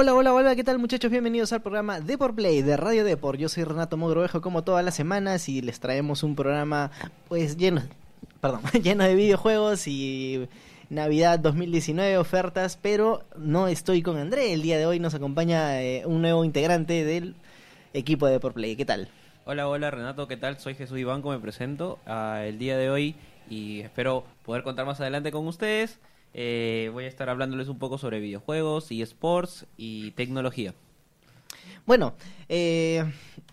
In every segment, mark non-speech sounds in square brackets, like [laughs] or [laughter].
Hola, hola, hola, ¿qué tal muchachos? Bienvenidos al programa Deport Play de Radio Deport. Yo soy Renato Mogrovejo como todas las semanas y les traemos un programa pues lleno, perdón, [laughs] lleno de videojuegos y Navidad 2019, ofertas, pero no estoy con André. El día de hoy nos acompaña eh, un nuevo integrante del equipo de Play. ¿Qué tal? Hola, hola Renato, ¿qué tal? Soy Jesús Ibanco, me presento ah, el día de hoy y espero poder contar más adelante con ustedes. Eh, voy a estar hablándoles un poco sobre videojuegos, y sports y tecnología. Bueno, eh,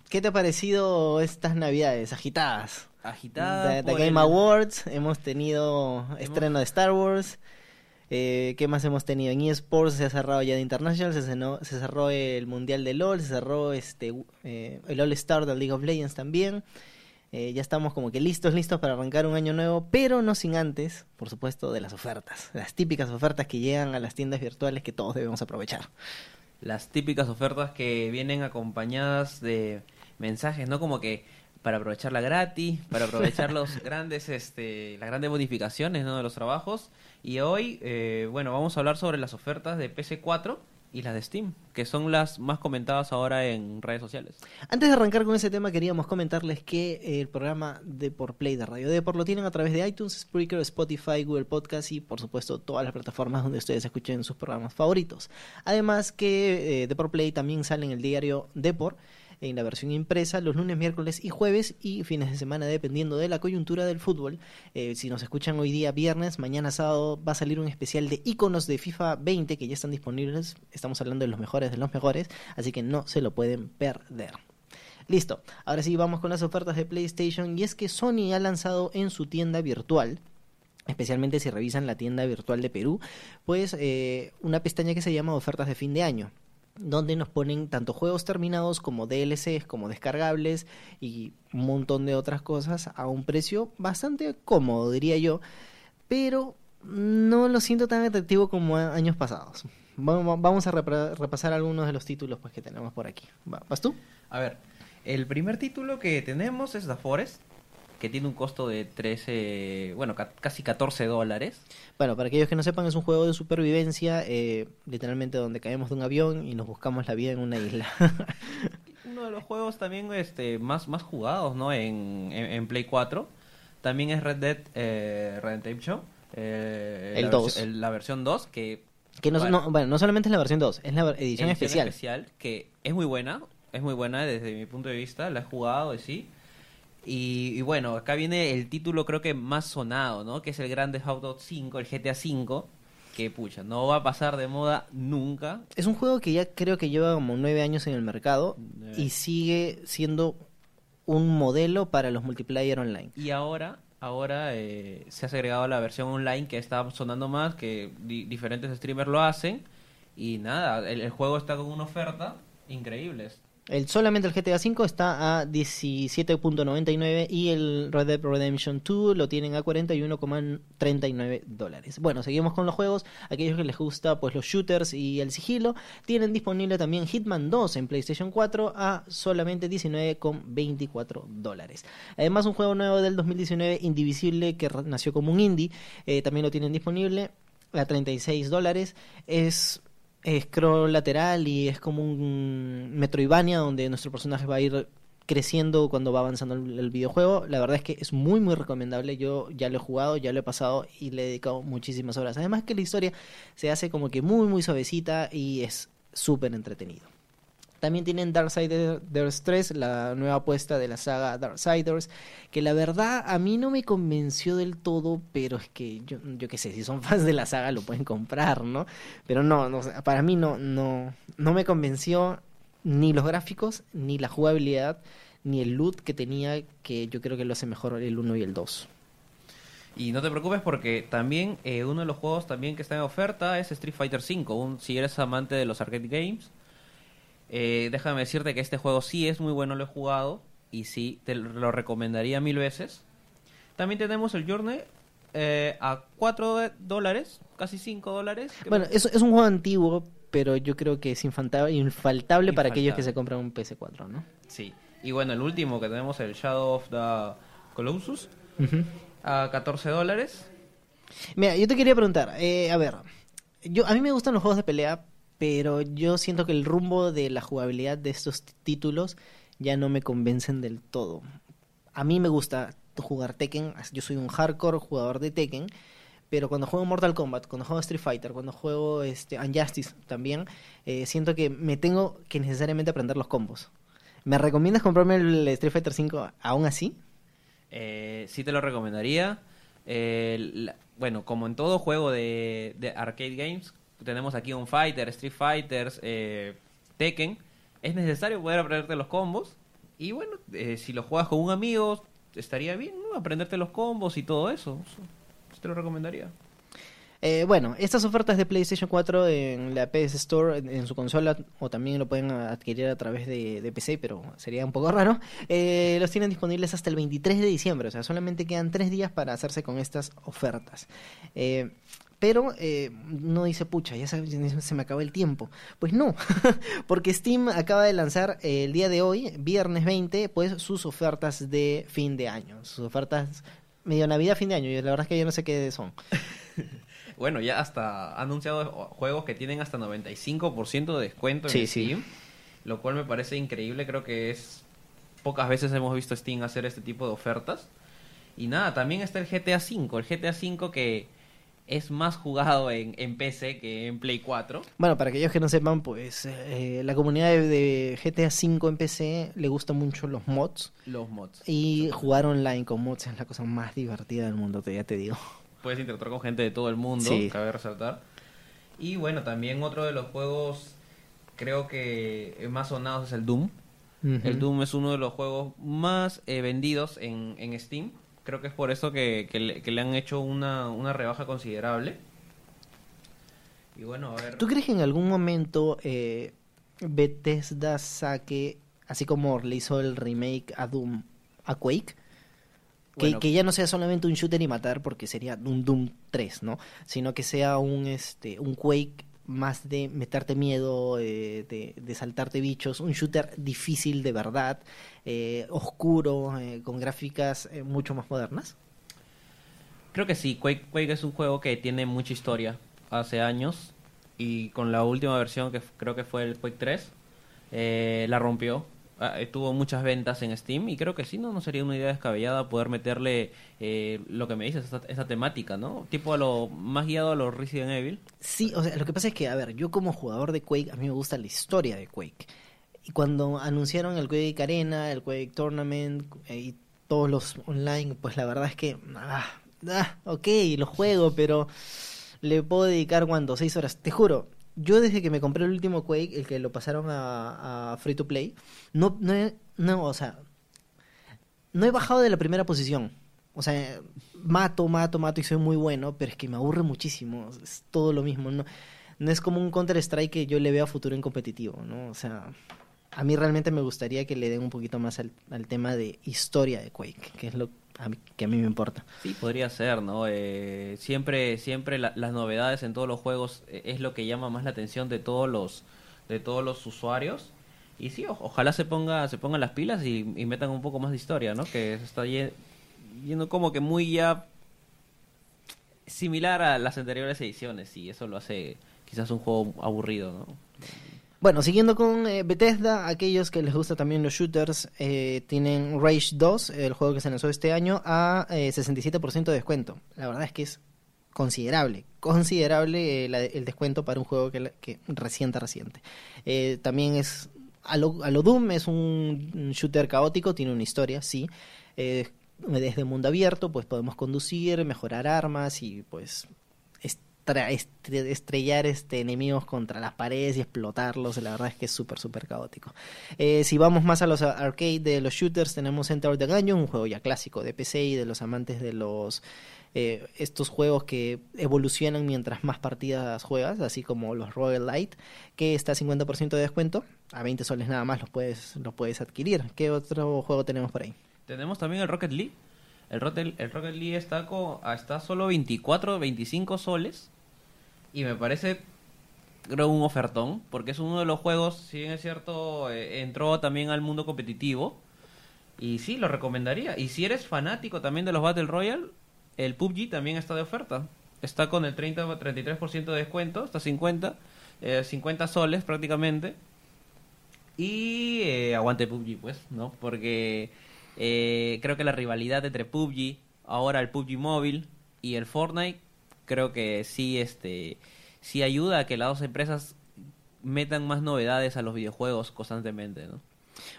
¿qué te ha parecido estas navidades agitadas? Agitadas. The, por Game el- Awards, hemos tenido estreno de Star Wars. Eh, ¿Qué más hemos tenido? En eSports se ha cerrado ya de International, se, cenó- se cerró el Mundial de LOL, se cerró este eh, el All Star de League of Legends también. Eh, ya estamos como que listos, listos para arrancar un año nuevo, pero no sin antes, por supuesto, de las ofertas. Las típicas ofertas que llegan a las tiendas virtuales que todos debemos aprovechar. Las típicas ofertas que vienen acompañadas de mensajes, ¿no? Como que para aprovecharla gratis, para aprovechar los [laughs] grandes, este, las grandes bonificaciones, ¿no? De los trabajos. Y hoy, eh, bueno, vamos a hablar sobre las ofertas de PC4 y las de Steam, que son las más comentadas ahora en redes sociales. Antes de arrancar con ese tema, queríamos comentarles que eh, el programa de por Play de Radio Deport lo tienen a través de iTunes, Spreaker, Spotify, Google Podcast y, por supuesto, todas las plataformas donde ustedes escuchen sus programas favoritos. Además que eh, Deport Play también sale en el diario Deport en la versión impresa los lunes, miércoles y jueves y fines de semana dependiendo de la coyuntura del fútbol. Eh, si nos escuchan hoy día viernes, mañana sábado va a salir un especial de iconos de FIFA 20 que ya están disponibles. Estamos hablando de los mejores de los mejores, así que no se lo pueden perder. Listo, ahora sí vamos con las ofertas de PlayStation y es que Sony ha lanzado en su tienda virtual especialmente si revisan la tienda virtual de Perú, pues eh, una pestaña que se llama ofertas de fin de año donde nos ponen tanto juegos terminados como DLCs, como descargables y un montón de otras cosas a un precio bastante cómodo, diría yo, pero no lo siento tan atractivo como años pasados. Vamos a repasar algunos de los títulos pues, que tenemos por aquí. Va- ¿Vas tú? A ver, el primer título que tenemos es The Forest, que tiene un costo de 13, bueno, ca- casi 14 dólares. Bueno, para aquellos que no sepan, es un juego de supervivencia, eh, literalmente donde caemos de un avión y nos buscamos la vida en una isla. [laughs] Uno de los juegos también este, más, más jugados ¿no? en, en, en Play 4. También es Red Dead eh, Redemption. eh, El la 2. versi- el- la versión 2, que que no, Bueno. no- bueno, no solamente es la versión 2, es la ver- edición, especial. que es muy buena, es muy buena desde mi punto de vista, la he jugado y sí. Y, y bueno, acá viene el título creo que más sonado, ¿no? Que es el Grand Theft Auto 5, el GTA 5, que pucha, no va a pasar de moda nunca. Es un juego que ya creo que lleva como nueve años en el mercado Eh. y sigue siendo un modelo para los multiplayer online. Y ahora, ahora eh, se ha agregado la versión online que está sonando más, que di- diferentes streamers lo hacen. Y nada, el, el juego está con una oferta increíble. El, solamente el GTA V está a 17.99 y el Red Dead Redemption 2 lo tienen a 41,39 dólares. Bueno, seguimos con los juegos. Aquellos que les gusta pues los shooters y el sigilo tienen disponible también Hitman 2 en PlayStation 4 a solamente 19,24 dólares. Además un juego nuevo del 2019 Indivisible que nació como un indie eh, también lo tienen disponible a 36 dólares. Es scroll lateral y es como un Metroidvania donde nuestro personaje va a ir creciendo cuando va avanzando el, el videojuego. La verdad es que es muy muy recomendable. Yo ya lo he jugado, ya lo he pasado y le he dedicado muchísimas horas. Además que la historia se hace como que muy muy suavecita y es súper entretenido. También tienen Darksiders 3, la nueva apuesta de la saga Darksiders, que la verdad a mí no me convenció del todo, pero es que yo, yo qué sé, si son [laughs] fans de la saga lo pueden comprar, ¿no? Pero no, no para mí no, no, no me convenció ni los gráficos, ni la jugabilidad, ni el loot que tenía, que yo creo que lo hace mejor el 1 y el 2. Y no te preocupes porque también eh, uno de los juegos también que está en oferta es Street Fighter V. Si eres amante de los arcade games, eh, déjame decirte que este juego sí es muy bueno, lo he jugado y sí te lo recomendaría mil veces. También tenemos el Journey eh, a 4 dólares, casi 5 dólares. Bueno, es, es un juego antiguo, pero yo creo que es infaltable, infaltable para aquellos que se compran un PS4, ¿no? Sí. Y bueno, el último que tenemos, el Shadow of the Colossus, a 14 dólares. Mira, yo te quería preguntar, eh, a ver, yo a mí me gustan los juegos de pelea, pero yo siento que el rumbo de la jugabilidad de estos títulos ya no me convencen del todo. A mí me gusta jugar Tekken, yo soy un hardcore jugador de Tekken, pero cuando juego Mortal Kombat, cuando juego Street Fighter, cuando juego este Unjustice también, eh, siento que me tengo que necesariamente aprender los combos. ¿Me recomiendas comprarme el Street Fighter 5 aún así? Eh, sí te lo recomendaría. Eh, bueno, como en todo juego de arcade games, tenemos aquí un Fighter, Street Fighters, eh, Tekken. Es necesario poder aprenderte los combos. Y bueno, eh, si lo juegas con un amigo, estaría bien, ¿no? Aprenderte los combos y todo eso. Te lo recomendaría. Eh, bueno, estas ofertas de PlayStation 4 en la PS Store, en, su consola, o también lo pueden adquirir a través de, PC, pero sería un poco raro, los tienen disponibles hasta el 23 de diciembre, o sea, solamente quedan tres días para hacerse con estas ofertas. Eh, pero eh, no dice, pucha, ya se, se me acabó el tiempo. Pues no, [laughs] porque Steam acaba de lanzar eh, el día de hoy, viernes 20, pues sus ofertas de fin de año, sus ofertas medio Navidad, fin de año, y la verdad es que yo no sé qué son. [laughs] Bueno, ya hasta ha anunciado juegos que tienen hasta 95% de descuento en Sí, sí. Steam, lo cual me parece increíble, creo que es pocas veces hemos visto Steam hacer este tipo de ofertas. Y nada, también está el GTA V, el GTA V que es más jugado en, en PC que en Play 4. Bueno, para aquellos que no sepan, pues eh, la comunidad de, de GTA V en PC le gustan mucho los mods Los mods. y jugar online con mods es la cosa más divertida del mundo, te, ya te digo. [laughs] Puedes interactuar con gente de todo el mundo, Sí. cabe resaltar. Y bueno, también otro de los juegos creo que más sonados es el Doom. El. Doom es uno de los juegos más eh, vendidos en, en Steam. Creo que es por eso que, que le, que le han hecho una, una rebaja considerable. Y bueno, a ver. ¿Tú crees que en algún momento eh, Bethesda saque, así como le hizo el remake a Doom, a Quake? Que, Bueno. que ya no sea solamente un shooter y matar, porque sería un Doom 3, ¿no? Sino que sea un, este, un Quake más de meterte miedo, eh, de, saltarte bichos, un shooter difícil de verdad, eh, oscuro, eh, con gráficas mucho más modernas. Creo que sí, Quake, Quake es un juego que tiene mucha historia hace años. Y con la última versión, que creo que fue el Quake 3, eh, la rompió. Ah, tuvo muchas ventas en Steam y creo que sí, no, no sería una idea descabellada poder meterle eh, lo que me dices, esa temática, ¿no? Tipo a lo más guiado a los Resident Evil. Sí, o sea, lo que pasa es que, a ver, yo como jugador de Quake, a mí me gusta la historia de Quake. Y cuando anunciaron el Quake Arena, el Quake Tournament eh, y todos los online, pues la verdad es que, ah, ah, ok, lo juego, pero le puedo dedicar, cuando Seis horas. Te juro, yo desde que me compré el último Quake, el que lo pasaron a, Free to Play, no, no, he- no, o sea, no he bajado de la primera posición. O sea, mato, mato, mato y soy muy bueno, pero es que me aburre muchísimo. Es todo lo mismo. No, no es como un Counter-Strike que yo le veo a futuro en competitivo, ¿no? O sea, a mí realmente me gustaría que le den un poquito más al, al tema de historia de Quake, que es lo que a mí me importa. Sí, podría ser, ¿no? Eh, siempre siempre la- las novedades en todos los juegos eh, es lo que llama más la atención de todos los de todos los usuarios. Y sí, ojalá se ponga se pongan las pilas y, metan un poco más de historia, ¿no? Que se está ye- yendo como que muy ya similar a las anteriores ediciones y eso lo hace quizás un juego aburrido, ¿no? Bueno, siguiendo con eh, Bethesda, aquellos que les gusta también los shooters, eh, tienen Rage 2, el juego que se lanzó este año, a eh, 67% de descuento. La verdad es que es considerable, considerable eh, el descuento para un juego que, que reciente, reciente. Eh, también es, a lo, a Doom, es un, shooter caótico, tiene una historia, sí. Desde mundo abierto, pues podemos conducir, mejorar armas y pues estre- estrellar este enemigos contra las paredes y explotarlos. La verdad es que es súper, súper caótico. Eh, si vamos más a los arcade de los shooters, tenemos Enter the Gungeon, un juego ya clásico de PC y de los amantes de los eh, estos juegos que evolucionan mientras más partidas juegas, así como los Royal Light, que está a 50% de descuento. A 20 soles nada más los puedes, los puedes adquirir. ¿Qué otro juego tenemos por ahí? Tenemos también el Rocket League. El Rocket, el Rocket League está, co- está solo 24, 25 soles. Y me parece, creo, un ofertón. Porque es uno de los juegos, si bien es cierto, eh, entró también al mundo competitivo. Y sí, lo recomendaría. Y si eres fanático también de los Battle Royale, el PUBG también está de oferta. está con el 30 33% de descuento, está 50, eh, 50 soles prácticamente. Y eh, aguante PUBG, pues, ¿no? Porque eh, creo que la rivalidad entre PUBG, ahora el PUBG móvil y el Fortnite, creo que sí, este, sí ayuda a que las dos empresas metan más novedades a los videojuegos constantemente, ¿no?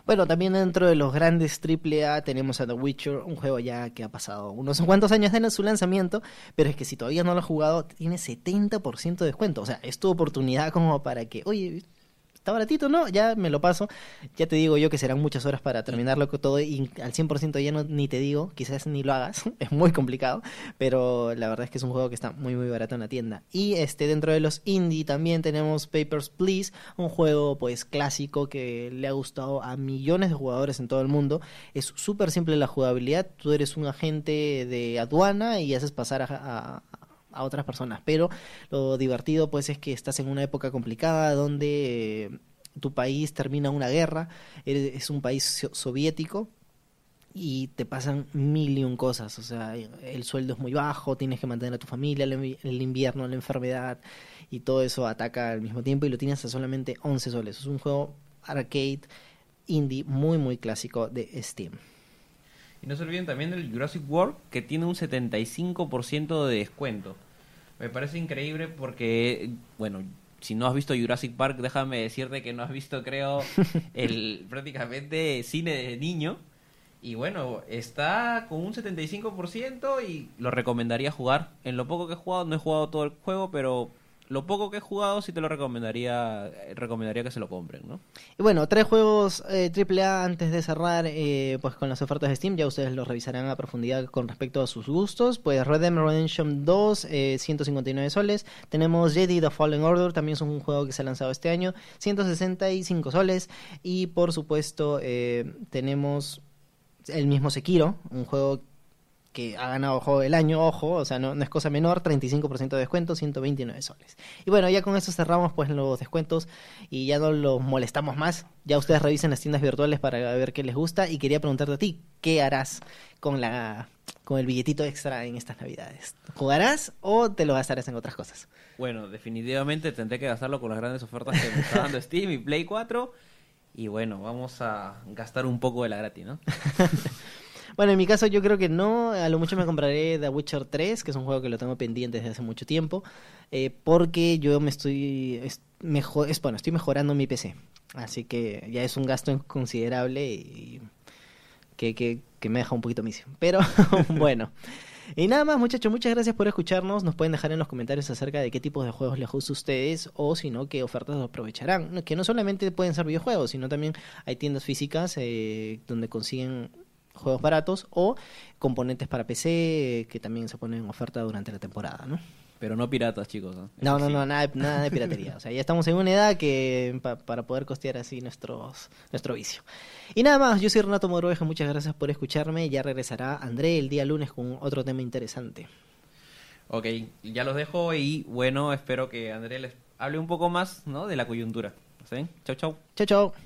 Bueno, también dentro de los grandes AAA tenemos a The Witcher, un juego ya que ha pasado unos cuantos años de su lanzamiento, pero es que si todavía no lo has jugado, tiene 70% de descuento. O sea, es tu oportunidad como para que, oye, está baratito, ¿no? Ya me lo paso. Ya te digo yo que serán muchas horas para terminarlo todo y al 100% ya no ni te digo, quizás ni lo hagas, [laughs] es muy complicado, pero la verdad es que es un juego que está muy muy barato en la tienda. Y este dentro de los indie también tenemos Papers, Please, un juego pues clásico que le ha gustado a millones de jugadores en todo el mundo. Es súper simple la jugabilidad, tú eres un agente de aduana y haces pasar a, a a otras personas. Pero lo divertido pues es que estás en una época complicada donde eh, tu país termina una guerra, es un país soviético y te pasan mil y un cosas, o sea, el sueldo es muy bajo, tienes que mantener a tu familia, el invierno, la enfermedad y todo eso ataca al mismo tiempo y lo tienes a solamente 11 soles. Es un juego arcade indie muy muy clásico de Steam. Y no se olviden también del Jurassic World que tiene un 75% de descuento. Me parece increíble porque, bueno, si no has visto Jurassic Park, déjame decirte que no has visto, creo, [laughs] el prácticamente cine de niño. Y bueno, está con un 75% y lo recomendaría jugar. En lo poco que he jugado, no he jugado todo el juego, pero lo poco que he jugado sí te lo recomendaría recomendaría que se lo compren, ¿no? Y bueno, tres juegos eh, AAA antes de cerrar eh, pues con las ofertas de Steam, ya ustedes los revisarán a profundidad con respecto a sus gustos. Pues Red Dead Redemption 2, eh, 159 soles. Tenemos Jedi The Fallen Order, también es un juego que se ha lanzado este año, 165 soles. Y por supuesto eh, tenemos el mismo Sekiro, un juego que ha ganado juego del año, ojo, o sea, no, es cosa menor, 35% de descuento, 129 soles. Y bueno, ya con eso cerramos pues los descuentos y ya no los molestamos más. Ya ustedes revisen las tiendas virtuales para ver qué les gusta y quería preguntarte a ti, ¿qué harás con la con el billetito extra en estas navidades? ¿Jugarás o te lo gastarás en otras cosas? Bueno, definitivamente tendré que gastarlo con las grandes ofertas que me está dando [laughs] Steam y Play 4 y bueno, vamos a gastar un poco de la gratis, ¿no? [laughs] Bueno, en mi caso yo creo que no, a lo mucho me compraré The Witcher 3, que es un juego que lo tengo pendiente desde hace mucho tiempo, eh, porque yo me estoy, es, mejor, bueno, estoy mejorando mi PC, así que ya es un gasto considerable y que, que, que me deja un poquito misio. Pero [laughs] bueno. Y nada más, muchachos, muchas gracias por escucharnos. Nos pueden dejar en los comentarios acerca de qué tipos de juegos les gusta a ustedes o si no, qué ofertas aprovecharán. Que no solamente pueden ser videojuegos, sino también hay tiendas físicas eh, donde consiguen juegos baratos o componentes para PC que también se ponen en oferta durante la temporada, ¿no? Pero no piratas, chicos. No, no, no, nada, nada, de piratería. O sea, ya estamos en una edad que para poder costear así nuestros, nuestro vicio. Y nada más, yo soy Renato Moroveja, muchas gracias por escucharme. Ya regresará André el día lunes con otro tema interesante. Ok, ya los dejo y bueno, espero que André les hable un poco más ¿no? de la coyuntura. ¿Sí? Chau, chau. Chau, chau.